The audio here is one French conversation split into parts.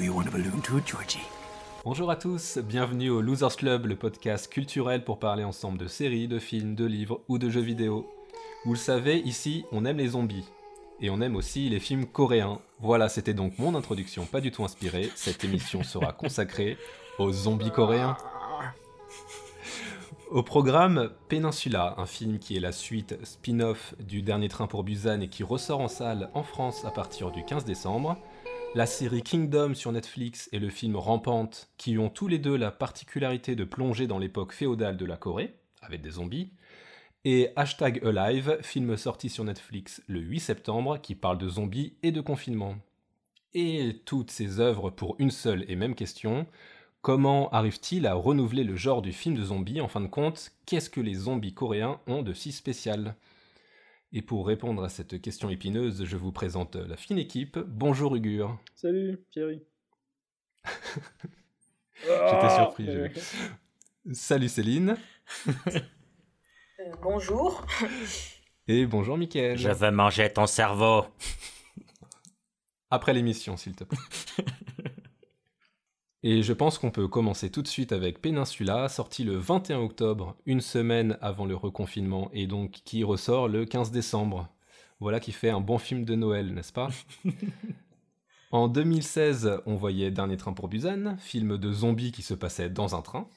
Do you want a balloon too, Georgie? Bonjour à tous, bienvenue au Losers Club, le podcast culturel pour parler ensemble de séries, de films, de livres ou de jeux vidéo. Vous le savez, ici, on aime les zombies. Et on aime aussi les films coréens. Voilà, c'était donc mon introduction pas du tout inspirée. Cette émission sera consacrée aux zombies coréens. Au programme Peninsula, un film qui est la suite spin-off du Dernier Train pour Busan et qui ressort en salle en France à partir du 15 décembre. La série Kingdom sur Netflix et le film Rampante, qui ont tous les deux la particularité de plonger dans l'époque féodale de la Corée, avec des zombies. Et Hashtag Alive, film sorti sur Netflix le 8 septembre, qui parle de zombies et de confinement. Et toutes ces œuvres pour une seule et même question, comment arrive-t-il à renouveler le genre du film de zombies En fin de compte, qu'est-ce que les zombies coréens ont de si spécial? Et pour répondre à cette question épineuse, je vous présente la fine équipe. Bonjour Ugur. Salut Thierry. J'étais surpris. vu. Salut Céline. Euh, bonjour. Et bonjour Mickaël. Je veux manger ton cerveau. Après l'émission, s'il te plaît. Et je pense qu'on peut commencer tout de suite avec Peninsula, sorti le 21 octobre, une semaine avant le reconfinement, et donc qui ressort le 15 décembre. Voilà qui fait un bon film de Noël, n'est-ce pas? En 2016, on voyait Dernier train pour Busan, film de zombies qui se passait dans un train.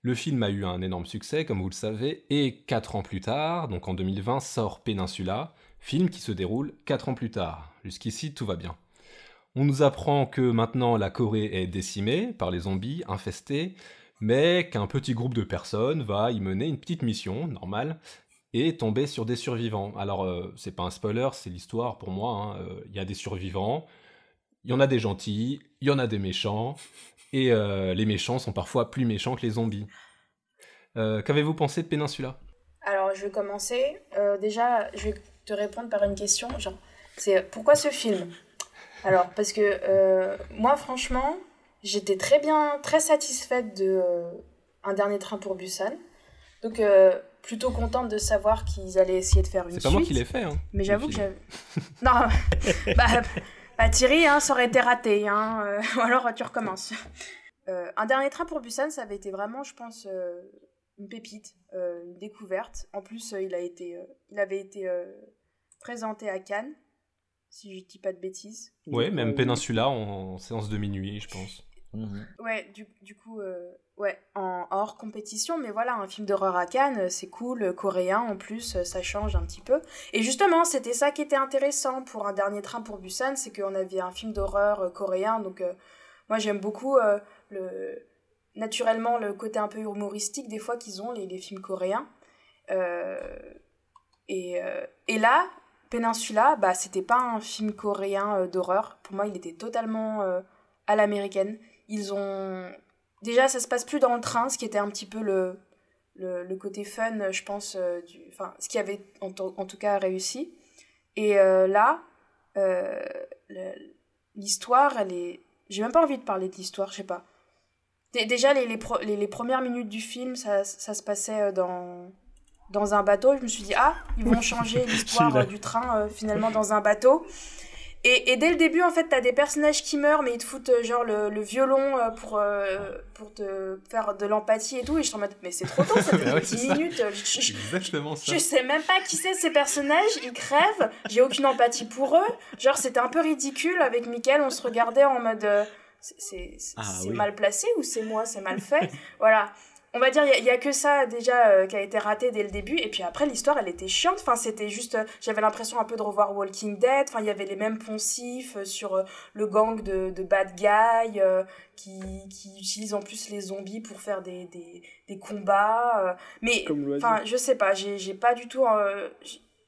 Le film a eu un énorme succès, comme vous le savez, et 4 ans plus tard, donc en 2020, sort Peninsula, film qui se déroule 4 ans plus tard. Jusqu'ici, tout va bien. On nous apprend que maintenant la Corée est décimée par les zombies, infestés, mais qu'un petit groupe de personnes va y mener une petite mission, normale, et tomber sur des survivants. Alors, euh, c'est pas un spoiler, c'est l'histoire pour moi. hein. Euh, Il y a des survivants, il y en a des gentils, il y en a des méchants, et euh, les méchants sont parfois plus méchants que les zombies. Qu'avez-vous pensé de Peninsula Alors, je vais commencer. Déjà, je vais te répondre par une question. Genre, c'est pourquoi ce film? Alors, parce que euh, moi, franchement, j'étais très bien, très satisfaite de euh, Un dernier train pour Busan. Donc, euh, plutôt contente de savoir qu'ils allaient essayer de faire une C'est suite. pas moi qui l'ai fait. Hein, Mais j'avoue que j'avais. non, bah, bah, Thierry, hein, ça aurait été raté. Hein, ou alors tu recommences. Un dernier train pour Busan, ça avait été vraiment, je pense, une pépite, une découverte. En plus, il, a été, il avait été présenté à Cannes, si je dis pas de bêtises. Ouais, même Euh, Peninsula en, en séance de minuit, je pense. Mhm. Ouais, du, du coup, euh, ouais, en hors compétition, mais voilà, un film d'horreur à Cannes, euh, c'est cool, euh, coréen en plus, ça change un petit peu. Et justement, c'était ça qui était intéressant pour un dernier train pour Busan, c'est qu'on avait un film d'horreur coréen, donc euh, moi j'aime beaucoup euh, le naturellement le côté un peu humoristique des fois qu'ils ont les, les films coréens. Euh, et, euh, et là, Peninsula, bah c'était pas un film coréen euh, d'horreur. Pour moi, il était totalement euh, à l'américaine. Ils ont déjà ça se passe plus dans le train, ce qui était un petit peu le le, côté fun, je pense, euh, du, enfin ce qui avait en, to- en tout cas réussi. Et là, l'histoire, j'ai même pas envie de parler de l'histoire, je sais pas. Dé- Déjà les, les, les, premières minutes du film, ça, ça se passait dans dans un bateau. Je me suis dit ah ils vont changer l'histoire euh, du train euh, finalement dans un bateau. Et, et dès le début, en fait, t'as des personnages qui meurent, mais ils te foutent euh, genre le, le violon pour, euh, pour te faire de l'empathie et tout. Et je suis en mode, mais c'est trop tôt, ça fait Ah ouais, 10 c'est ça. minutes. euh, je- je- Exactement ça. je sais même pas qui c'est ces personnages, ils crèvent, j'ai aucune empathie pour eux. Genre, c'était un peu ridicule avec Mickaël, on se regardait en mode. euh, c'est Ah oui. mal placé ou c'est moi, c'est mal fait? Voilà. On va dire, il y, a que ça déjà euh, qui a été raté dès le début. Et puis après, l'histoire, elle était chiante. Enfin, c'était juste. euh, J'avais l'impression un peu de revoir Walking Dead. Enfin, il y avait les mêmes poncifs euh, sur le gang de, de bad guys qui, qui utilisent en plus les zombies pour faire des, des, des combats. Mais. Enfin, je sais pas, j'ai j'ai pas du tout,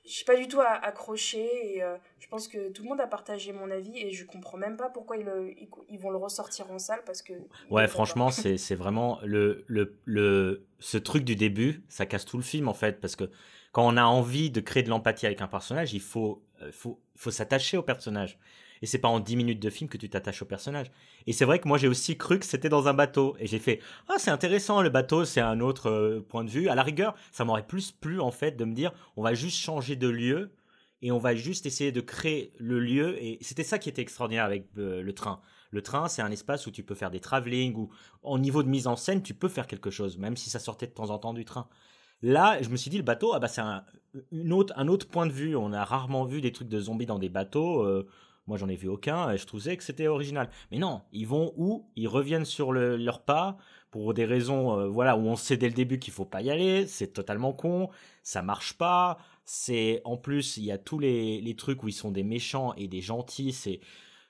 j'ai- j'ai pas du tout à- accroché et euh, je pense que tout le monde a partagé mon avis et je comprends même pas pourquoi ils, le- ils, ils vont le ressortir en salle parce que. Ouais, franchement, c'est vraiment le, le, le, ce truc du début, ça casse tout le film en fait, parce que quand on a envie de créer de l'empathie avec un personnage, il faut, euh, faut, faut s'attacher au personnage. Et c'est pas en 10 minutes de film que tu t'attaches au personnage. Et c'est vrai que moi j'ai aussi cru que c'était dans un bateau. Et j'ai fait, ah c'est intéressant, le bateau c'est un autre euh, point de vue. À la rigueur, ça m'aurait plus plu en fait de me dire, on va juste changer de lieu et on va juste essayer de créer le lieu. Et c'était ça qui était extraordinaire avec euh, le train. Le train, c'est un espace où tu peux faire des travelling, ou au niveau de mise en scène, tu peux faire quelque chose, même si ça sortait de temps en temps du train. Là, je me suis dit, le bateau, ah bah, c'est un, autre, un autre point de vue. On a rarement vu des trucs de zombies dans des bateaux. Euh, moi, j'en ai vu aucun et je trouvais que c'était original. Mais non, ils vont où? Ils reviennent sur leur pas pour des raisons euh, voilà où on sait dès le début qu'il faut pas y aller. C'est totalement con. Ça marche pas. C'est en plus il y a tous les, trucs où ils sont des méchants et des gentils. C'est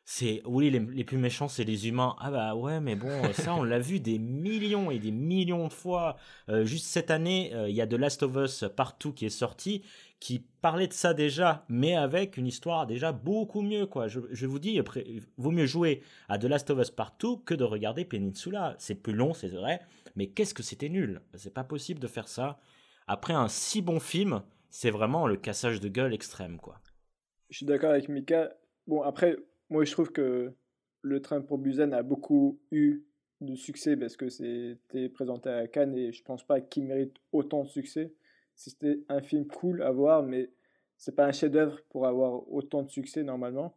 c'est oui les, plus méchants c'est les humains ah bah ouais mais bon euh, ça on l'a vu des millions et des millions de fois euh, juste cette année il y a The Last of Us partout qui est sorti qui parlait de ça déjà mais avec une histoire déjà beaucoup mieux quoi. Je, vous dis après, vaut mieux jouer à The Last of Us partout que de regarder Peninsula. C'est plus long c'est vrai mais qu'est-ce que c'était nul. C'est pas possible de faire ça. Après un si bon film c'est vraiment le cassage de gueule extrême quoi. Je suis d'accord avec Mika. Bon après moi, je trouve que le train pour Busan a beaucoup eu de succès parce que c'était présenté à Cannes et je pense pas qu'il mérite autant de succès. C'était un film cool à voir, mais c'est pas un chef-d'œuvre pour avoir autant de succès normalement.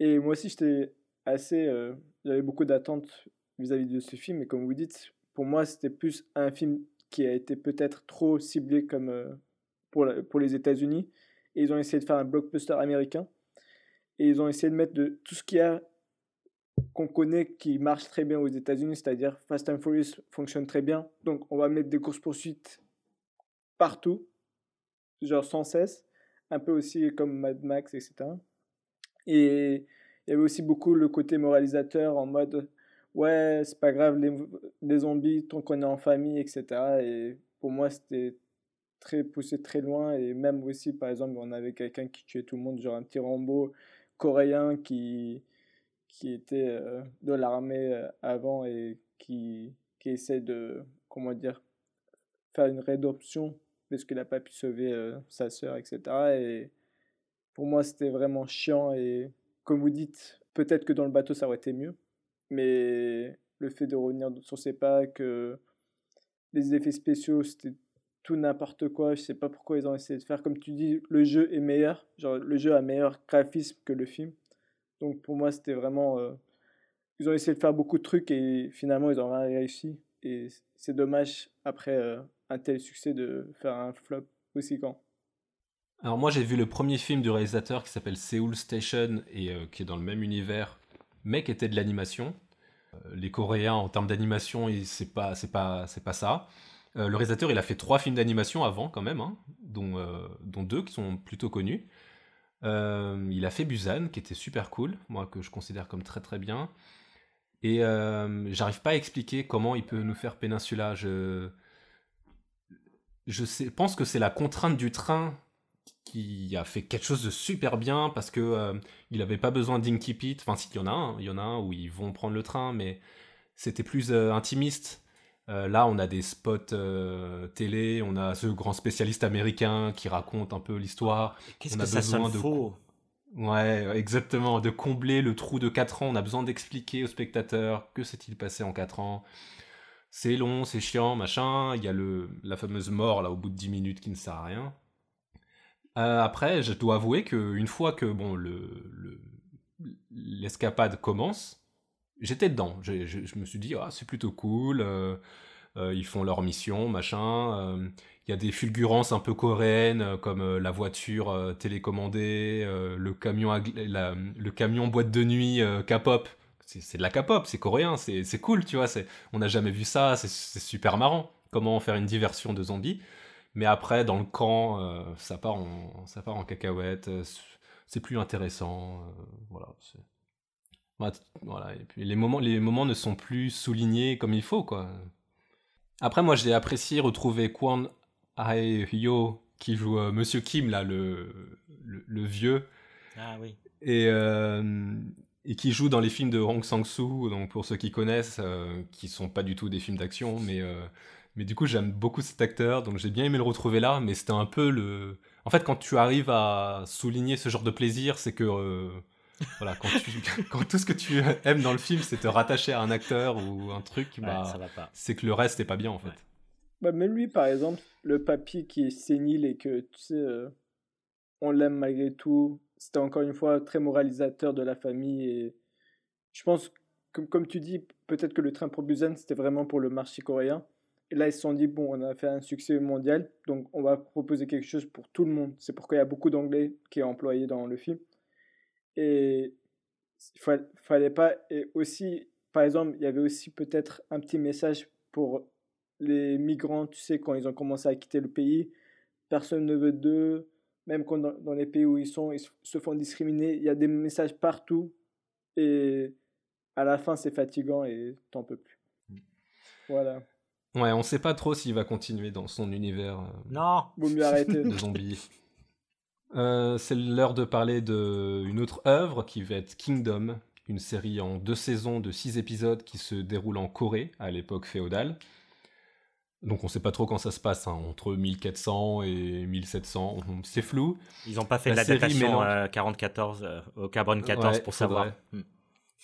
Et moi aussi, j'étais assez. Euh, j'avais beaucoup d'attentes vis-à-vis de ce film, et comme vous dites, pour moi, c'était plus un film qui a été peut-être trop ciblé comme euh, pour, pour les États-Unis. Et ils ont essayé de faire un blockbuster américain. Et ils ont essayé de mettre de tout ce qu'il y a qu'on connaît qui marche très bien aux États-Unis, c'est-à-dire Fast and Furious fonctionne très bien. Donc on va mettre des courses-poursuites partout, genre sans cesse, un peu aussi comme Mad Max, etc. Et il y avait aussi beaucoup le côté moralisateur en mode ouais, c'est pas grave les, zombies tant qu'on est en famille, etc. Et pour moi, c'était très poussé très loin. Et même aussi, par exemple, on avait quelqu'un qui tuait tout le monde, genre un petit Rambo coréen qui, qui était euh, de l'armée euh, avant et qui, qui essaie de, comment dire, faire une rédemption parce qu'il n'a pas pu sauver euh, sa sœur, etc. Et pour moi, c'était vraiment chiant. Et comme vous dites, peut-être que dans le bateau, ça aurait été mieux. Mais le fait de revenir sur ses pas, que les effets spéciaux, c'était tout n'importe quoi. Je sais pas pourquoi ils ont essayé de faire. Comme tu dis, le jeu est meilleur. Genre, le jeu a meilleur graphisme que le film. Donc pour moi, c'était vraiment. Euh, ils ont essayé de faire beaucoup de trucs et finalement, ils ont rien réussi. Et c'est dommage, après euh, un tel succès, de faire un flop aussi grand. Alors moi, j'ai vu le premier film du réalisateur qui s'appelle Seoul Station et euh, qui est dans le même univers, mais qui était de l'animation. les Coréens, en termes d'animation, c'est pas, c'est pas, c'est pas ça. Euh, le réalisateur, il a fait trois films d'animation avant, quand même, hein, dont, euh, dont, deux qui sont plutôt connus. Euh, il a fait Busan, qui était super cool, moi que je considère comme très très bien. Et j'arrive pas à expliquer comment il peut nous faire Peninsula. Je, je sais, pense que c'est la contrainte du train qui a fait quelque chose de super bien parce que il avait pas besoin d'Inky Pit. Enfin, s'il y en a un, il y en a un où ils vont prendre le train, mais c'était plus intimiste. Euh, là, on a des spots euh, télé, on a ce grand spécialiste américain qui raconte un peu l'histoire. Qu'est-ce que ça sonne de... faux? Ouais, exactement. De combler le trou de 4 ans, on a besoin d'expliquer au spectateur que s'est-il passé en 4 ans. C'est long, c'est chiant, machin. Il y a le, la fameuse mort là au bout de 10 minutes qui ne sert à rien. Euh, après, je dois avouer qu'une fois que bon, l'escapade le, commence, j'étais dedans. Je, me suis dit, ah, c'est plutôt cool. Euh, euh, ils font leur mission, machin. Il y a des fulgurances un peu coréennes, comme la voiture télécommandée, le, camion le camion boîte de nuit K-pop. C'est de la K-pop, c'est coréen, c'est cool, tu vois. On n'a jamais vu ça, c'est super marrant. Comment faire une diversion de zombies. Mais après, dans le camp, ça, part en, ça part en cacahuète. c'est plus intéressant. voilà, c'est voilà, et puis les moments, les moments ne sont plus soulignés comme il faut, quoi. Après, moi, j'ai apprécié retrouver Kwon Hae-hyo qui joue euh, Monsieur Kim, là, le, le, vieux. Ah oui. Et, euh, et qui joue dans les films de Hong Sang-soo, donc pour ceux qui connaissent, euh, qui sont pas du tout des films d'action, mais, mais du coup, j'aime beaucoup cet acteur, donc j'ai bien aimé le retrouver là, mais c'était un peu le... En fait, quand tu arrives à souligner ce genre de plaisir, c'est que voilà, quand, quand, tout ce que tu aimes dans le film, c'est te rattacher à un acteur ou un truc, bah, c'est que le reste n'est pas bien en fait. Bah, même lui, par exemple, le papy qui est sénile et que tu sais, euh, on l'aime malgré tout, c'était encore une fois très moralisateur de la famille et je pense comme, comme tu dis, peut-être que le train pour Busan, c'était vraiment pour le marché coréen. Et là, ils se sont dit, bon, on a fait un succès mondial, donc on va proposer quelque chose pour tout le monde. C'est pourquoi il y a beaucoup d'anglais qui est employé dans le film. Et il fallait pas. Et aussi, par exemple, il y avait aussi peut-être un petit message pour les migrants, tu sais, quand ils ont commencé à quitter le pays. Personne ne veut d'eux. Même quand dans, les pays où ils sont, ils se font discriminer. Il y a des messages partout. Et à la fin, c'est fatigant et t'en peux plus. Voilà. Ouais, on sait pas trop s'il va continuer dans son univers. Euh, non Vaut mieux arrêter. De zombies. Euh, c'est l'heure de parler d'une autre œuvre qui va être Kingdom, une série en deux saisons de six épisodes qui se déroule en Corée à l'époque féodale. Donc on sait pas trop quand ça se passe, hein, entre 1400 et 1700, c'est flou. Ils ont pas fait de l'adaptation à 44, euh, au carbone 14 pour savoir. Hmm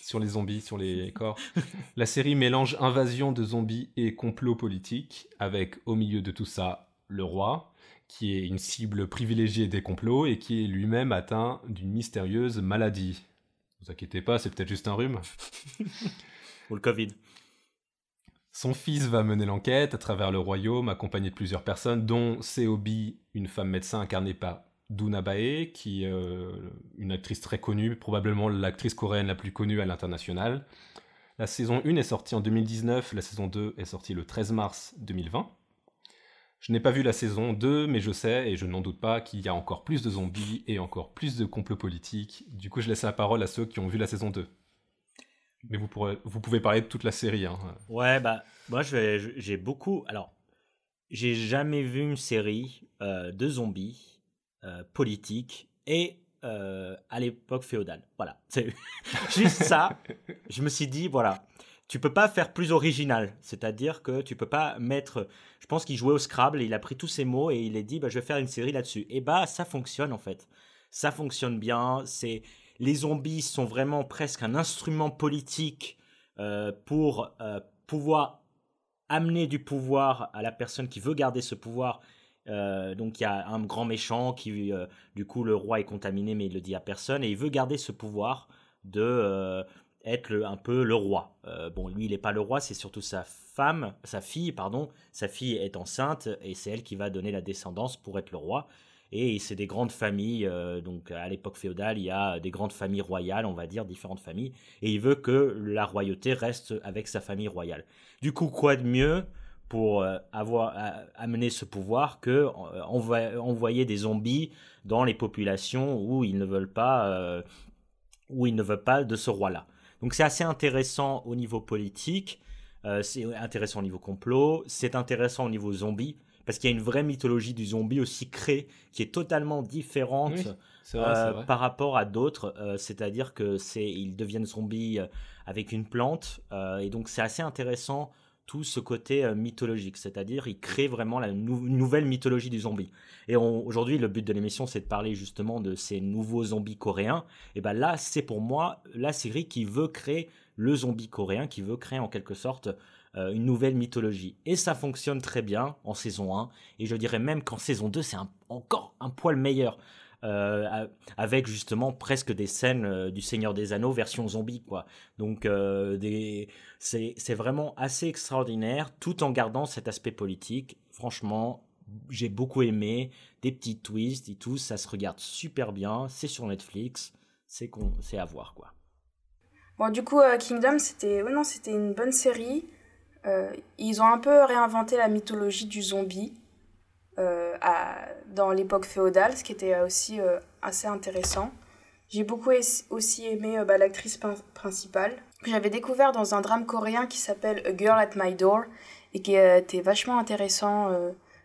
sur les zombies, sur les corps. la série mélange invasion de zombies et complot politique, avec au milieu de tout ça le roi, qui est une cible privilégiée des complots et qui est lui-même atteint d'une mystérieuse maladie. Ne vous inquiétez pas, c'est peut-être juste un rhume. Ou le Covid. Son fils va mener l'enquête à travers le royaume, accompagné de plusieurs personnes, dont Seobi, une femme médecin incarnée par Duna Bae, qui est euh, une actrice très connue, probablement l'actrice coréenne la plus connue à l'international. La saison 1 est sortie en 2019, la saison 2 est sortie le 13 mars 2020. Je n'ai pas vu la saison 2, mais je sais, et je n'en doute pas, qu'il y a encore plus de zombies et encore plus de complots politiques. Du coup, je laisse la parole à ceux qui ont vu la saison 2. Mais vous, pourrez, vous pouvez parler de toute la série. Hein. Ouais, bah, moi, j'ai beaucoup. Alors, j'ai jamais vu une série euh, de zombies euh, politique et euh, à l'époque féodale. Voilà, c'est juste ça. Je me suis dit, voilà, tu peux pas faire plus original. C'est-à-dire que tu peux pas mettre. Je pense qu'il jouait au Scrabble, il a pris tous ces mots et il a dit, bah, je vais faire une série là-dessus. Et bah, ça fonctionne en fait. Ça fonctionne bien. C'est les zombies sont vraiment presque un instrument politique euh, pour pouvoir amener du pouvoir à la personne qui veut garder ce pouvoir euh, donc il y a un grand méchant qui, euh, du coup, le roi est contaminé, mais il le dit à personne, et il veut garder ce pouvoir de euh, être un peu le roi. bon, lui, il n'est pas le roi, c'est surtout sa femme, sa fille, pardon. Sa fille est enceinte, et c'est elle qui va donner la descendance pour être le roi. Et c'est des grandes familles, donc à l'époque féodale, il y a des grandes familles royales, on va dire, différentes familles, et il veut que la royauté reste avec sa famille royale. Du coup, quoi de mieux pour euh, avoir ce pouvoir que euh, envoyer des zombies dans les populations où ils ne veulent pas euh, où ils ne veulent pas de ce roi-là. Donc c'est assez intéressant au niveau politique, c'est intéressant au niveau complot, c'est intéressant au niveau zombie parce qu'il y a une vraie mythologie du zombie aussi créée qui est totalement différente par rapport à d'autres. C'est-à-dire que c'est ils deviennent zombies avec une plante et donc c'est assez intéressant tout ce côté euh, mythologique, c'est-à-dire il crée vraiment la nouvelle mythologie du zombie. Et aujourd'hui, le but de l'émission, c'est de parler justement de ces nouveaux zombies coréens. Et ben là, c'est pour moi la série qui veut créer le zombie coréen, qui veut créer en quelque sorte euh, une nouvelle mythologie. Et ça fonctionne très bien en saison 1, et je dirais même qu'en saison 2, c'est encore un poil meilleur. Euh, avec justement presque des scènes euh, du Seigneur des Anneaux version zombie quoi. Donc c'est vraiment assez extraordinaire tout en gardant cet aspect politique. Franchement, j'ai beaucoup aimé des petits twists et tout, ça se regarde super bien, c'est sur Netflix, c'est c'est à voir quoi. Bon du coup Kingdom c'était non, c'était une bonne série. Ils ont un peu réinventé la mythologie du zombie. Euh, dans l'époque féodale, ce qui était aussi euh, assez intéressant. J'ai beaucoup aussi aimé euh, bah, l'actrice principale, que j'avais découvert dans un drame coréen qui s'appelle A Girl at My Door, et qui était vachement intéressant,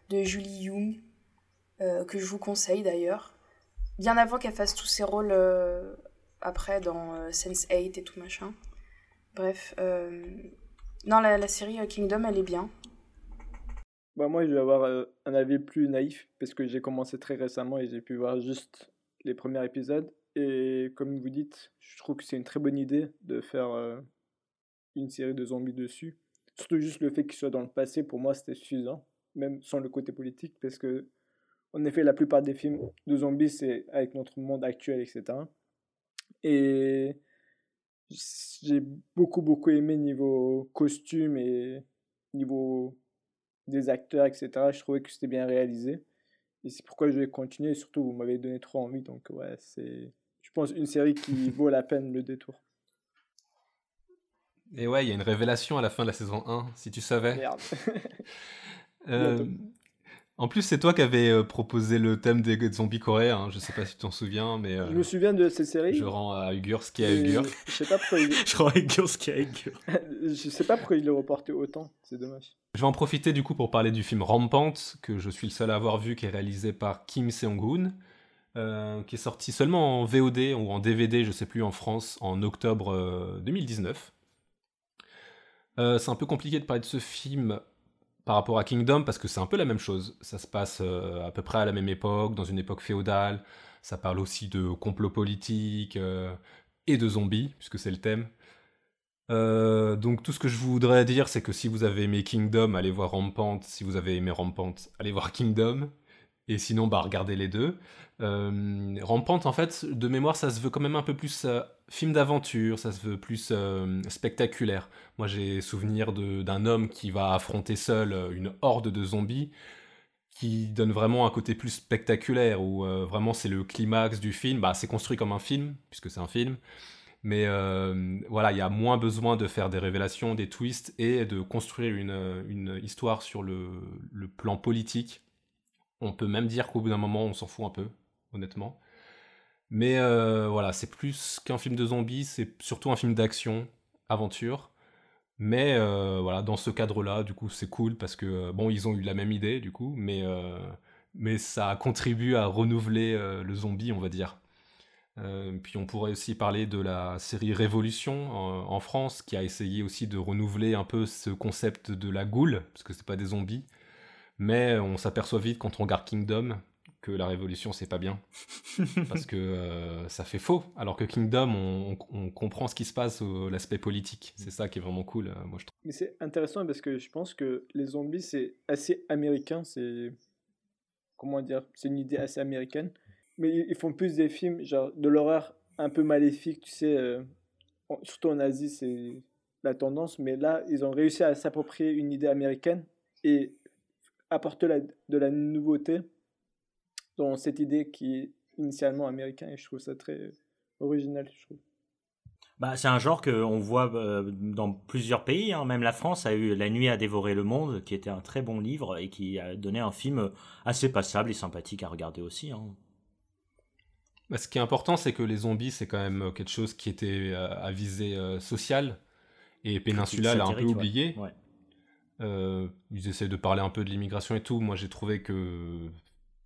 de Julie Young, que je vous conseille d'ailleurs. Bien avant qu'elle fasse tous ses rôles après dans Sense8 et tout machin. Bref, non, la, série Kingdom, elle est bien. Bah moi, je vais avoir euh, un avis plus naïf parce que j'ai commencé très récemment et j'ai pu voir juste les premiers épisodes. Et comme vous dites, je trouve que c'est une très bonne idée de faire euh, une série de zombies dessus. Surtout juste le fait qu'il soit dans le passé, pour moi, c'était suffisant, même sans le côté politique, parce que, en effet, la plupart des films de zombies, c'est avec notre monde actuel, etc. Et j'ai beaucoup, beaucoup aimé niveau costume et niveau des acteurs, etc. Je trouvais que c'était bien réalisé. Et c'est pourquoi je vais continuer. Et surtout, vous m'avez donné trop envie. Donc, ouais, c'est, je pense, une série qui vaut la peine le détour. Et ouais, il y a une révélation à la fin de la saison 1, si tu savais. Merde. Euh, en plus, c'est toi qui avais euh, proposé le thème des zombies coréens. Hein. Je sais pas si tu t'en souviens, mais. je me souviens de cette série. Je rends à Ugur ce qui est à Ugur. Je sais pas pourquoi il... je à ce à je sais pas pourquoi il le reporté autant. C'est dommage. Je vais en profiter du coup pour parler du film Rampant, que je suis le seul à avoir vu, qui est réalisé par Kim Seong-hoon. Euh, qui est sorti seulement en VOD ou en DVD, je sais plus, en France, en octobre 2019. c'est un peu compliqué de parler de ce film par rapport à Kingdom parce que c'est un peu la même chose. Ça se passe euh, à peu près à la même époque, dans une époque féodale. Ça parle aussi de complot politique euh, et de zombies, puisque c'est le thème. Euh, donc tout ce que je voudrais dire, c'est que si vous avez aimé Kingdom, allez voir Rampant. Si vous avez aimé Rampant, allez voir Kingdom. Et sinon, bah, regardez les deux. Rampante, en fait, de mémoire, ça se veut quand même un peu plus film d'aventure, ça se veut plus euh, spectaculaire. Moi, j'ai souvenir d'un homme qui va affronter seul une horde de zombies, qui donne vraiment un côté plus spectaculaire, où vraiment c'est le climax du film. Bah, c'est construit comme un film, puisque c'est un film. Mais voilà, il y a moins besoin de faire des révélations, des twists, et de construire une, histoire sur le, le plan politique on peut même dire qu'au bout d'un moment, on s'en fout un peu, honnêtement. Mais euh, voilà, c'est plus qu'un film de zombies, c'est surtout un film d'action, aventure. Mais euh, voilà, dans ce cadre-là, du coup, c'est cool parce que euh, bon, ils ont eu la même idée, du coup, mais mais ça contribue à renouveler le zombie, on va dire. puis on pourrait aussi parler de la série Révolution en, France, qui a essayé aussi de renouveler un peu ce concept de la goule, parce que c'est pas des zombies, mais on s'aperçoit vite quand on regarde Kingdom que la révolution c'est pas bien. Parce que euh, ça fait faux. Alors que Kingdom on, comprend ce qui se passe l'aspect politique. C'est ça qui est vraiment cool euh, moi je trouve. Mais c'est intéressant parce que je pense que les zombies c'est assez américain. C'est comment dire c'est une idée assez américaine. Mais ils font plus des films genre de l'horreur un peu maléfique tu sais euh, surtout en Asie c'est la tendance. Mais là ils ont réussi à s'approprier une idée américaine et apporter de la nouveauté dans cette idée qui est initialement américaine et je trouve ça très original. Je trouve. Bah, c'est un genre qu'on voit euh, dans plusieurs pays, hein. même la France a eu La nuit à dévorer le monde, qui était un très bon livre et qui a donné un film assez passable et sympathique à regarder aussi. Hein. Bah, ce qui est important, c'est que les zombies, c'est quand même quelque chose qui était euh, à visée euh, sociale, et Peninsula l'a un peu oublié. ils essaient de parler un peu de l'immigration et tout. Moi, j'ai trouvé que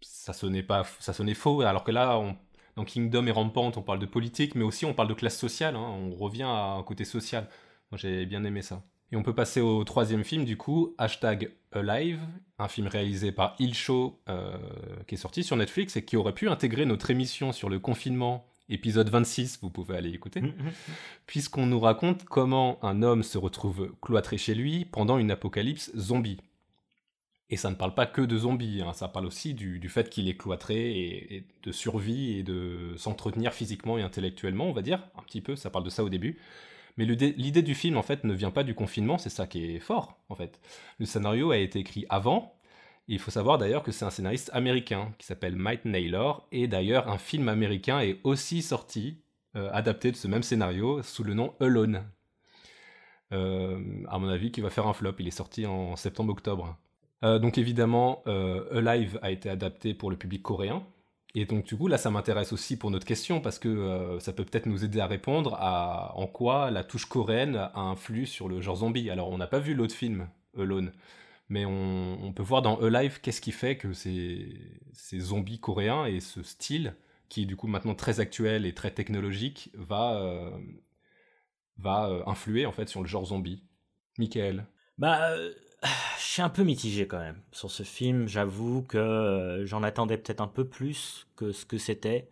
ça sonnait pas, ça sonnait faux. Alors que là, on, dans Kingdom et Rampant, on parle de politique, mais aussi on parle de classe sociale. Hein. on revient à un côté social. Moi, j'ai bien aimé ça. Et on peut passer au troisième film, du coup, hashtag Alive, un film réalisé par Il Show, euh, qui est sorti sur Netflix et qui aurait pu intégrer notre émission sur le confinement, épisode 26, vous pouvez aller écouter, mm, mm. puisqu'on nous raconte comment un homme se retrouve cloîtré chez lui pendant une apocalypse zombie. Et ça ne parle pas que de zombies, hein. ça parle aussi du, fait qu'il est cloîtré et, de survie et de s'entretenir physiquement et intellectuellement, on va dire, un petit peu, ça parle de ça au début. Mais l'idée du film, en fait, ne vient pas du confinement, c'est ça qui est fort, en fait. Le scénario a été écrit avant, il faut savoir d'ailleurs que c'est un scénariste américain qui s'appelle Mike Naylor, et d'ailleurs un film américain est aussi sorti, euh, adapté de ce même scénario, sous le nom Alone. Euh, à mon avis, qui va faire un flop, il est sorti en septembre-octobre. Euh, donc évidemment, euh, Alive a été adapté pour le public coréen. Et donc du coup, là, ça m'intéresse aussi pour notre question, parce que euh, ça peut peut-être nous aider à répondre à en quoi la touche coréenne a influé sur le genre zombie. Alors, on n'a pas vu l'autre film, Alone, mais on, peut voir dans Alive qu'est-ce qui fait que ces, zombies coréens et ce style, qui est du coup maintenant très actuel et très technologique, va, va influer en fait sur le genre zombie. Michael Bah je suis un peu mitigé quand même sur ce film. J'avoue que euh, j'en attendais peut-être un peu plus que ce que c'était.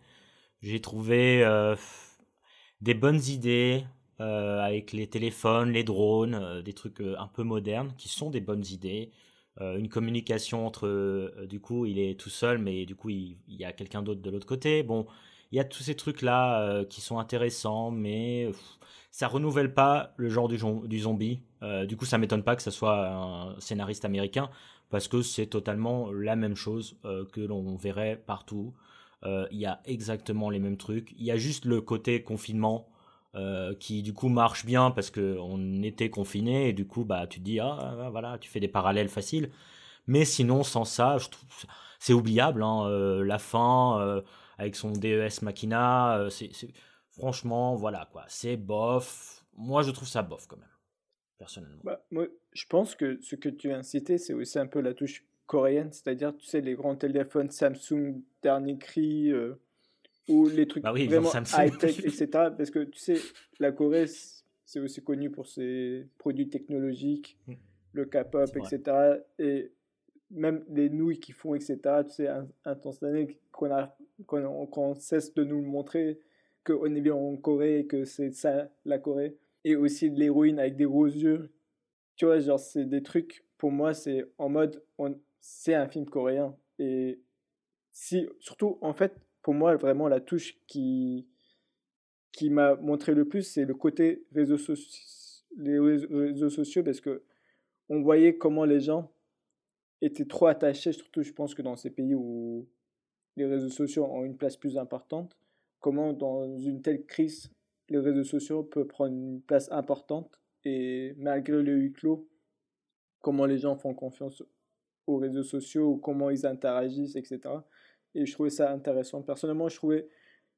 J'ai trouvé euh, des bonnes idées euh, avec les téléphones, les drones, des trucs un peu modernes qui sont des bonnes idées. une communication entre, du coup, il est tout seul, mais du coup, il, y a quelqu'un d'autre de l'autre côté. Bon, il y a tous ces trucs-là qui sont intéressants, mais ça renouvelle pas le genre du, zombie. du coup, ça m'étonne pas que ce soit un scénariste américain, parce que c'est totalement la même chose que l'on verrait partout. Il y a exactement les mêmes trucs. Il y a juste le côté confinement euh, qui du coup marche bien parce qu'on était confiné et du coup bah tu te dis ah, ah, ah voilà tu fais des parallèles faciles mais sinon sans ça c'est oubliable hein, euh, la fin euh, avec son DES Machina c'est franchement voilà quoi c'est bof moi je trouve ça bof quand même personnellement bah, moi je pense que ce que tu as cité c'est aussi un peu la touche coréenne c'est-à-dire tu sais les grands téléphones Samsung dernier cri ou les trucs bah vraiment high-tech, etc. Parce que tu sais, la Corée, c'est aussi connu pour ses produits technologiques, mm. le K-pop, etc. Et même les nouilles qu'ils font, etc. Tu sais, instantané qu'on a qu'on cesse de nous montrer qu'on est bien en Corée que c'est ça la Corée. Et aussi l'héroïne avec des gros yeux. Tu vois, genre, c'est des trucs, pour moi, c'est en mode, c'est un film coréen. Et si, surtout, en fait, pour moi, vraiment, la touche qui, qui m'a montré le plus, c'est le côté réseaux, les réseaux sociaux, parce que on voyait comment les gens étaient trop attachés, surtout je pense que dans ces pays où les réseaux sociaux ont une place plus importante, comment dans une telle crise, les réseaux sociaux peuvent prendre une place importante, et malgré le huis clos, comment les gens font confiance aux réseaux sociaux, comment ils interagissent, etc et je trouvais ça intéressant. Personnellement, je trouvais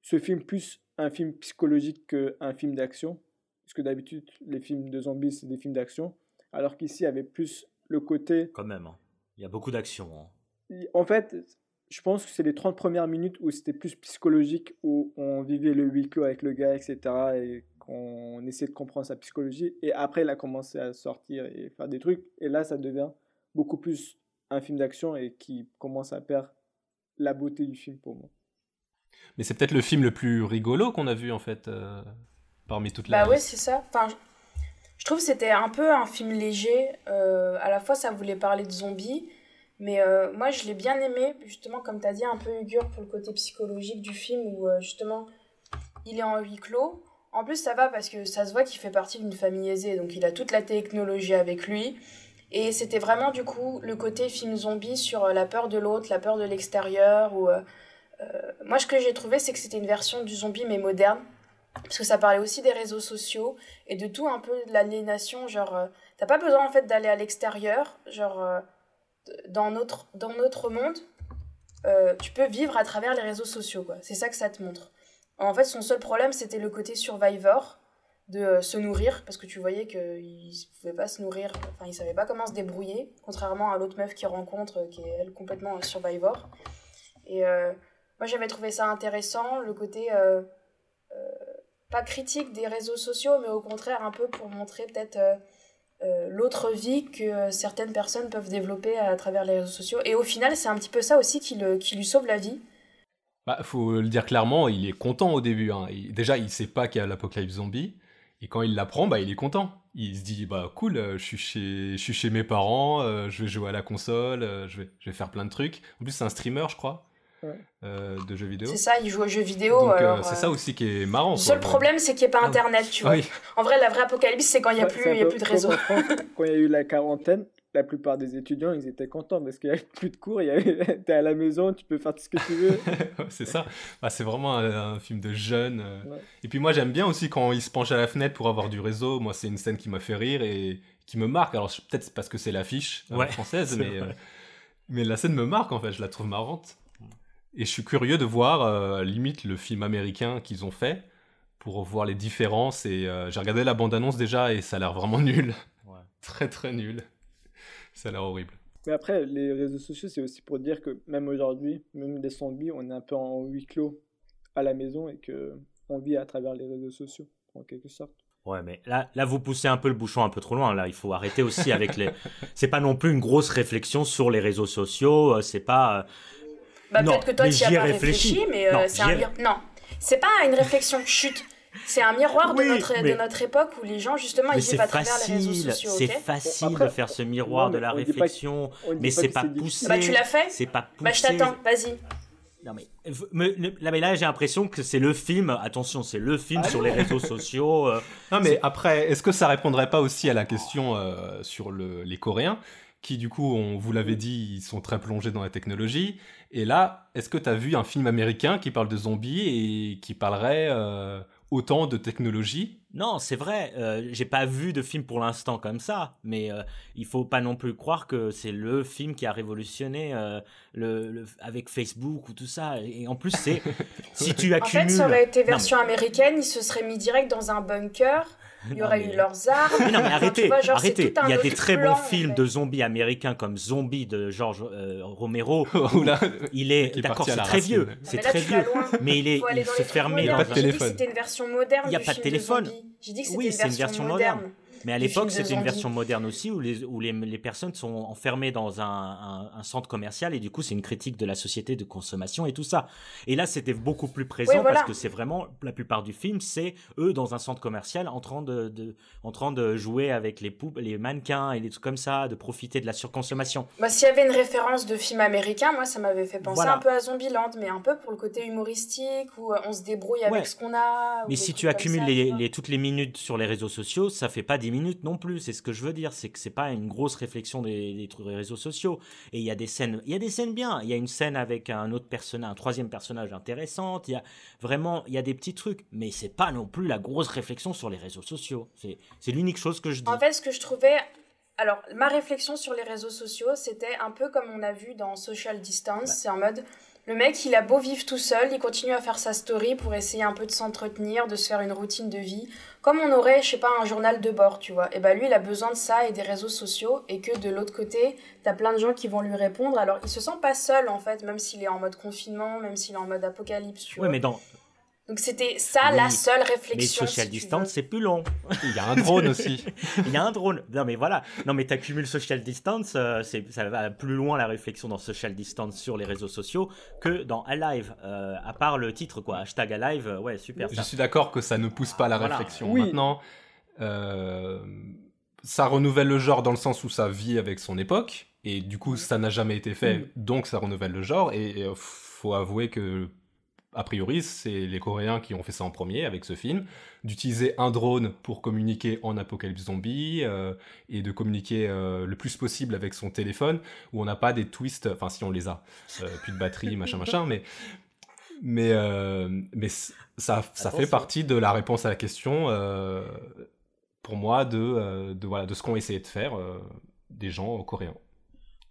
ce film plus un film psychologique qu'un film d'action, parce que d'habitude, les films de zombies, c'est des films d'action, alors qu'ici, il y avait plus le côté... Quand même, hein. Il y a beaucoup d'action. Hein. En fait, je pense que c'est les 30 premières minutes où c'était plus psychologique, où on vivait le huis clos avec le gars, etc., et qu'on essayait de comprendre sa psychologie, et après, il a commencé à sortir et faire des trucs, et là, ça devient beaucoup plus un film d'action et qui commence à perdre la beauté du film pour moi. Mais c'est peut-être le film le plus rigolo qu'on a vu en fait euh, parmi toutes les. Bah ouais, c'est ça. Enfin, trouve que c'était un peu un film léger. Euh, à la fois, ça voulait parler de zombies, mais euh, moi, je l'ai bien aimé, justement, comme tu as dit, un peu Ugur pour le côté psychologique du film où justement il est en huis clos. En plus, ça va parce que ça se voit qu'il fait partie d'une famille aisée, donc il a toute la technologie avec lui. Et c'était vraiment du coup le côté film zombie sur euh, la peur de l'autre, la peur de l'extérieur. Ou, euh, euh, moi, ce que j'ai trouvé, c'est que c'était une version du zombie mais moderne. Parce que ça parlait aussi des réseaux sociaux et de tout un peu de l'aliénation. Genre, t'as pas besoin en fait d'aller à l'extérieur. Genre, dans, notre, dans notre monde, tu peux vivre à travers les réseaux sociaux. quoi. C'est ça que ça te montre. En fait, son seul problème, c'était le côté survivor de euh, se nourrir parce que tu voyais qu'il ne pouvait pas se nourrir, enfin il savait pas comment se débrouiller, contrairement à l'autre meuf qu'il rencontre euh, qui est elle complètement survivor. Et euh, moi j'avais trouvé ça intéressant, le côté pas critique des réseaux sociaux, mais au contraire un peu pour montrer peut-être l'autre vie que certaines personnes peuvent développer à, travers les réseaux sociaux. Et au final c'est un petit peu ça aussi qui, lui sauve la vie. Bah, faut le dire clairement, il est content au début. Hein. déjà, il sait pas qu'il y a l'apocalypse zombie. Et quand il l'apprend, bah, il est content. Il se dit, bah cool, euh, je suis chez, mes parents, euh, je vais jouer à la console, euh, je, vais, je vais faire plein de trucs. En plus, c'est un streamer, je crois, de jeux vidéo. C'est ça, il joue aux jeux vidéo. Donc, c'est ça aussi qui est marrant. Le seul problème, c'est qu'il n'y a pas ah Internet, tu vois. En vrai, la vraie apocalypse, c'est quand il n'y a, plus, y a plus de réseau. quand il y a eu la quarantaine, la plupart des étudiants, ils étaient contents parce qu'il n'y avait plus de cours, tu es à la maison, tu peux faire tout ce que tu veux. c'est ça. Bah, c'est vraiment un, film de jeunes. Euh. Et puis moi, j'aime bien aussi quand il se penche à la fenêtre pour avoir du réseau. Moi, c'est une scène qui m'a fait rire et qui me marque. Alors, peut-être parce que c'est l'affiche euh, française, mais, euh, mais la scène me marque en fait. Je la trouve marrante. Et je suis curieux de voir, limite, le film américain qu'ils ont fait pour voir les différences. Et j'ai regardé la bande-annonce déjà et ça a l'air vraiment nul. très très nul. Ça a l'air horrible. Mais après, les réseaux sociaux, c'est aussi pour dire que même aujourd'hui, même des zombies, on est un peu en huis clos à la maison et que on vit à travers les réseaux sociaux, en quelque sorte. Ouais, mais là, là, vous poussez un peu le bouchon un peu trop loin. Là, il faut arrêter aussi avec les. C'est pas non plus une grosse réflexion sur les réseaux sociaux. Euh, c'est pas. Euh, bah, peut-être que toi, tu y as pas réfléchi, mais euh, c'est un... Non, c'est pas une réflexion. Chute. C'est un miroir de, notre, de notre époque où les gens, justement, ils vivent à travers les réseaux sociaux. C'est facile de faire ce miroir de la réflexion, mais c'est pas poussé. Bah, tu l'as fait C'est pas poussé. Bah, je t'attends, vas-y. Non mais, mais, là j'ai l'impression que c'est le film, attention c'est le film ah sur les réseaux sociaux. Euh, non mais après, est-ce que ça répondrait pas aussi à la question euh, sur le, les Coréens qui du coup, on vous l'avait dit, ils sont très plongés dans la technologie. Et là, est-ce que tu as vu un film américain qui parle de zombies et qui parlerait euh, autant de technologie? Non, c'est vrai. Euh, j'ai pas vu de film pour l'instant comme ça, mais euh, il faut pas non plus croire que c'est le film qui a révolutionné euh, le, avec Facebook ou tout ça. Et en plus, c'est si tu accumules. En fait, ça aurait été version américaine, ils se seraient mis direct dans un bunker il y aurait eu leurs armes. Mais non, mais arrêtez, arrêtez. Il y a des très bons films de zombies américains comme Zombie de George euh, Romero. il est, d'accord, c'est très vieux, c'est très vieux, mais il est, il se fermait dans un. C'était une version moderne. Il n'y a pas de téléphone. J'ai dit que c'était une version moderne. Mais à l'époque, c'était une version moderne aussi où les, où les, les personnes sont enfermées dans un, un, centre commercial et du coup, c'est une critique de la société de consommation et tout ça. Et là, c'était beaucoup plus présent parce que c'est vraiment, la plupart du film, c'est eux dans un centre commercial en train de, de, en train de jouer avec les, poupes, les mannequins et des trucs comme ça, de profiter de la surconsommation. Bah, S'il y avait une référence de film américain, moi, ça m'avait fait penser un peu à Zombieland, mais un peu pour le côté humoristique où euh, on se débrouille avec ce qu'on a. Mais si tu accumules les, les, toutes les minutes sur les réseaux sociaux, ça fait pas 10 minutes non plus. C'est ce que je veux dire. C'est que c'est pas une grosse réflexion des, des, réseaux sociaux. Et il y a des scènes, il y a des scènes bien. Il y a une scène avec un autre personnage, un troisième personnage intéressante. Il y a vraiment, il y a des petits trucs. Mais c'est pas non plus la grosse réflexion sur les réseaux sociaux. C'est l'unique chose que je dis. En fait, ce que je trouvais alors, ma réflexion sur les réseaux sociaux, c'était un peu comme on a vu dans Social Distance. C'est en mode, le mec, il a beau vivre tout seul, il continue à faire sa story pour essayer un peu de s'entretenir, de se faire une routine de vie. Comme on aurait, je sais pas, un journal de bord, tu vois. Et bah lui, il a besoin de ça et des réseaux sociaux. Et que de l'autre côté, t'as plein de gens qui vont lui répondre. Alors, il se sent pas seul, en fait, même s'il est en mode confinement, même s'il est en mode apocalypse, tu ouais, mais dans, donc c'était ça la seule réflexion. Mais social distance, c'est plus long. Il y a un drone aussi. Il y a un drone. Non mais voilà. Non mais t'accumules social distance, euh, ça va plus loin la réflexion dans social distance sur les réseaux sociaux que dans Alive. Euh, à part le titre quoi, hashtag Alive, euh, ouais super. Je suis d'accord que ça ne pousse pas la réflexion. Maintenant, ça renouvelle le genre dans le sens où ça vit avec son époque et du coup ça n'a jamais été fait, donc ça renouvelle le genre et, et faut avouer que a priori, c'est les Coréens qui ont fait ça en premier avec ce film, d'utiliser un drone pour communiquer en apocalypse zombie euh, et de communiquer euh, le plus possible avec son téléphone où on n'a pas des twists, enfin si on les a, euh, plus de batterie, machin, machin, mais mais mais ça ça fait partie de la réponse à la question pour moi de de voilà de ce qu'ont essayé de faire des gens coréens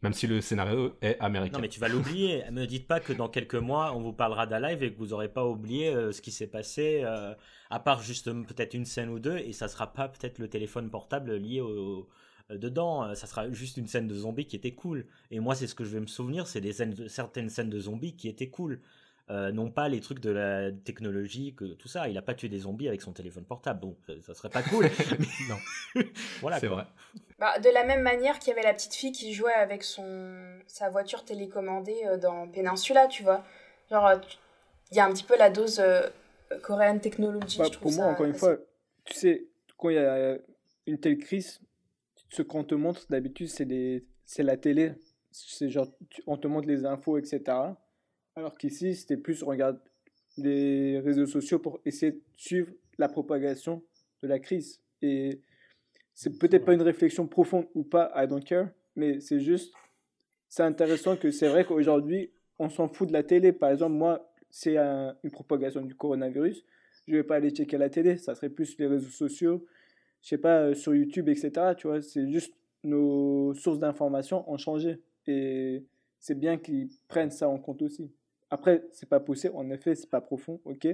même si le scénario est américain. Non, mais tu vas l'oublier. Me dites pas que dans quelques mois, on vous parlera d'Alive et que vous aurez pas oublié euh, ce qui s'est passé, euh, à part juste peut-être une scène ou deux, et ça sera pas peut-être le téléphone portable lié au, euh, dedans. Ça sera juste une scène de zombies qui était cool. Et moi, c'est ce que je vais me souvenir, c'est des scènes certaines scènes de zombies qui étaient cool. Euh, non pas les trucs de la technologie, que tout ça. Il a pas tué des zombies avec son téléphone portable, donc ça, serait pas cool. non, voilà, c'est vrai. Bah, de la même manière qu'il y avait la petite fille qui jouait avec son sa voiture télécommandée euh, dans Peninsula, tu vois. Genre, euh, il y a un petit peu la dose coréenne technologie. Bah, pour moi, encore une fois, tu sais, quand il y a une telle crise, ce qu'on te montre d'habitude, c'est c'est la télé. C'est genre, on te montre les infos, etc. Alors qu'ici, c'était plus on regarde les réseaux sociaux pour essayer de suivre la propagation de la crise. Et c'est peut-être pas une réflexion profonde ou pas, I don't care, mais c'est juste, c'est intéressant que c'est vrai qu'aujourd'hui, on s'en fout de la télé. Par exemple, moi, c'est une propagation du coronavirus, je vais pas aller checker la télé, ça serait plus les réseaux sociaux, je sais pas, euh, sur YouTube, etc. Tu vois, c'est juste nos sources d'information ont changé. Et c'est bien qu'ils prennent ça en compte aussi. Après, c'est pas poussé, en effet, c'est pas profond, ok.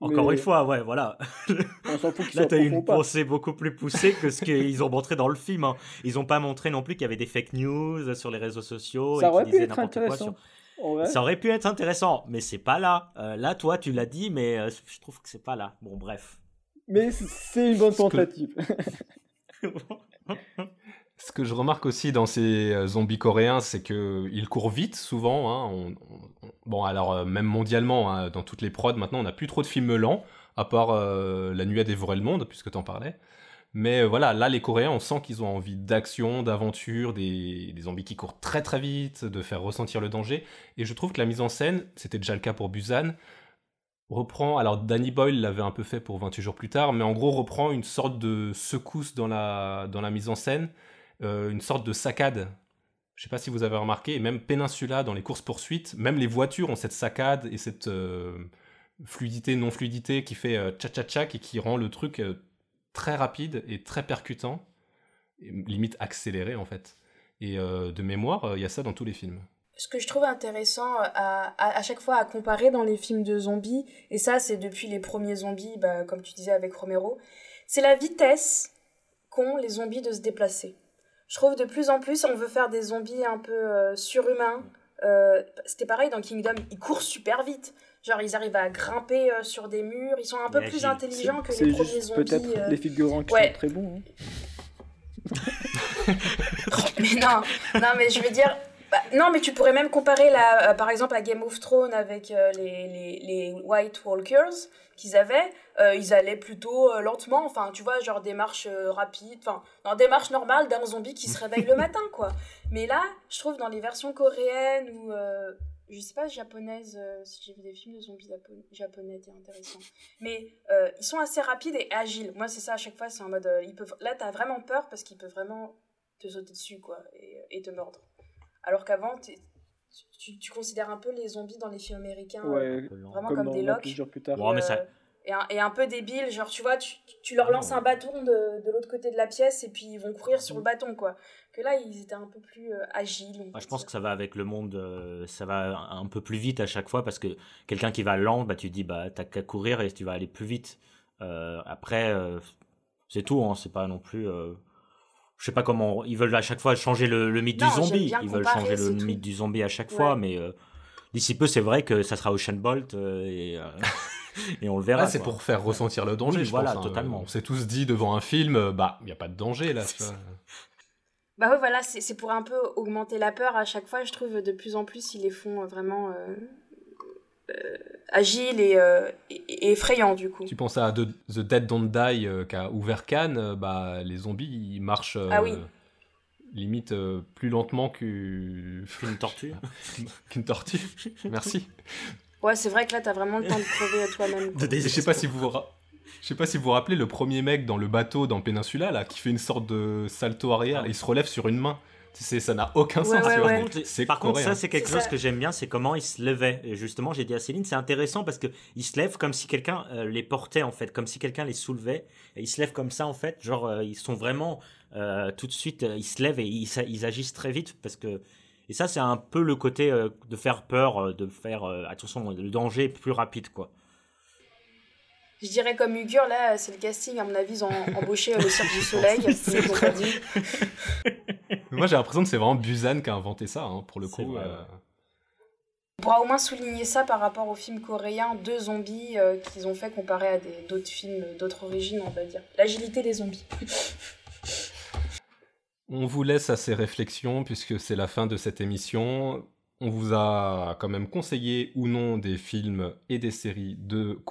Encore une fois, ouais, voilà. On s'en fout Là, t'as une pensée beaucoup plus poussée que ce qu'ils ont montré dans le film. Hein. Ils ont pas montré non plus qu'il y avait des fake news sur les réseaux sociaux Ça et aurait pu être intéressant. Ça aurait pu être intéressant, mais c'est pas là. Euh, là, toi, tu l'as dit, mais euh, je trouve que c'est pas là. Bon, bref. Mais c'est une bonne tentative. Ce que je remarque aussi dans ces euh, zombies coréens, c'est qu'ils courent vite souvent. Hein. bon, alors euh, même mondialement, hein, dans toutes les prods, maintenant, on n'a plus trop de films lents, à part euh, La nuit a dévoré le monde, puisque tu en parlais. Mais voilà, là, les Coréens, on sent qu'ils ont envie d'action, d'aventure, des, des, zombies qui courent très très vite, de faire ressentir le danger. Et je trouve que la mise en scène, c'était déjà le cas pour Busan, reprend, alors Danny Boyle l'avait un peu fait pour 28 jours plus tard, mais en gros reprend une sorte de secousse dans la, dans la mise en scène, une sorte de saccade. Je sais pas si vous avez remarqué, même Peninsula dans les courses-poursuites, même les voitures ont cette saccade et cette euh, fluidité, non-fluidité qui fait euh, tcha-tcha-tchac et qui rend le truc très rapide et très percutant, limite accéléré en fait. Et de mémoire, il y a ça dans tous les films ce que je trouve intéressant euh, à, à, chaque fois à comparer dans les films de zombies, et ça c'est depuis les premiers zombies, bah, comme tu disais avec Romero, c'est la vitesse qu'ont les zombies de se déplacer. Je trouve de plus en plus on veut faire des zombies un peu euh, surhumains. Euh, C'était pareil dans Kingdom, ils courent super vite. Genre ils arrivent à grimper sur des murs, ils sont un peu plus intelligents que les premiers zombies. Peut-être les figurants qui sont très bons. Hein. mais non, non mais je veux dire, bah, non, mais tu pourrais même comparer, la, euh, par exemple, à Game of Thrones avec euh, les, les, les, White Walkers qu'ils avaient. Euh, ils allaient plutôt lentement, enfin, tu vois, genre des marches rapides, enfin, dans des marches normales d'un zombie qui se réveille le matin, quoi. Mais là, je trouve dans les versions coréennes ou, je sais pas, japonaises, si j'ai vu des films de zombies japonais, c'est intéressant. Mais ils sont assez rapides et agiles. Moi, c'est ça à chaque fois, c'est en mode, ils peuvent, là, t'as vraiment peur parce qu'ils peuvent vraiment te sauter dessus, quoi, et, et te mordre. Alors qu'avant, tu, tu, considères un peu les zombies dans les films américains euh, vraiment comme, des locks. Plus tard. et, un, et, un, peu débile, genre tu vois, tu, tu leur lances un bâton de, de l'autre côté de la pièce et puis ils vont courir sur le bâton, quoi. Que là, ils étaient un peu plus euh, agiles. je pense que ça va avec le monde, euh, ça va un peu plus vite à chaque fois parce que quelqu'un qui va lent, bah, tu te dis, bah, t'as qu'à courir et tu vas aller plus vite. après, c'est tout, hein, c'est pas non plus je sais pas comment ils veulent à chaque fois changer le, mythe du zombie. Ils veulent changer le mythe du zombie à chaque fois, mais euh, d'ici peu c'est vrai que ça sera Ocean Bolt euh, et, euh, et on le verra. c'est pour faire ressentir le danger. je voilà, pense, hein. totalement. On s'est tous dit devant un film, bah il y a pas de danger là. Bah ouais, voilà, c'est pour un peu augmenter la peur à chaque fois. Je trouve de plus en plus ils les font vraiment euh, agile euh, et, effrayant du coup. Tu penses à The, Dead Don't Die euh, qui a ouvert Cannes, bah, les zombies ils marchent ah limite plus lentement qu'une tortue. qu'une tortue, merci. Ouais, c'est vrai que là t'as vraiment le temps de crever toi-même. Je sais pas si vous je sais pas si vous vous rappelez le premier mec dans le bateau dans Peninsula là qui fait une sorte de salto arrière et il se relève sur une main ça n'a aucun sens. Par contre, ça, c'est quelque chose que j'aime bien, c'est comment il se levait. Et justement, j'ai dit à Céline, c'est intéressant parce qu'il se lève comme si quelqu'un euh, les portait, en fait, comme si quelqu'un les soulevait. Et ils se lèvent comme ça, en fait. Genre, euh, ils sont vraiment euh, tout de suite, ils se lèvent et ils, ils, agissent très vite parce que. Et ça, c'est un peu le côté de faire peur, de faire attention, le danger plus rapide, quoi. Je dirais comme Ugur, là, c'est le casting, à mon avis, ils ont embauché le Cirque du Soleil, Moi, j'ai l'impression que c'est vraiment Busan qui a inventé ça, hein, pour le coup. Euh. On pourra au moins souligner ça par rapport aux films coréens de zombies euh, qu'ils ont fait comparé à d'autres films d'autres origines, on va dire. L'agilité des zombies. on vous laisse à ces réflexions, puisque c'est la fin de cette émission on vous a quand même conseillé ou non des films et des séries de,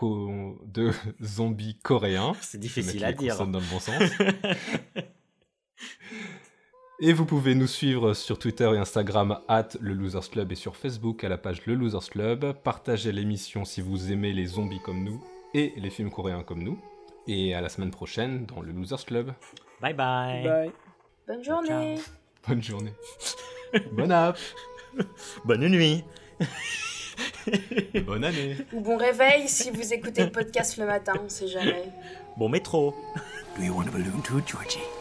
de zombies coréens. C'est difficile à dire. Dans le bon sens. et vous pouvez nous suivre sur Twitter et Instagram at le Losers Club et sur Facebook à la page Le Losers Club. Partagez l'émission si vous aimez les zombies comme nous et les films coréens comme nous. Et à la semaine prochaine dans le Losers Club. Bye bye. Bye. Bonne journée. Bonne journée. Bonne app. Bonne nuit. Bonne année. Ou bon réveil si vous écoutez le podcast le matin, on sait jamais. Bon métro. Do you want a balloon too, Georgie?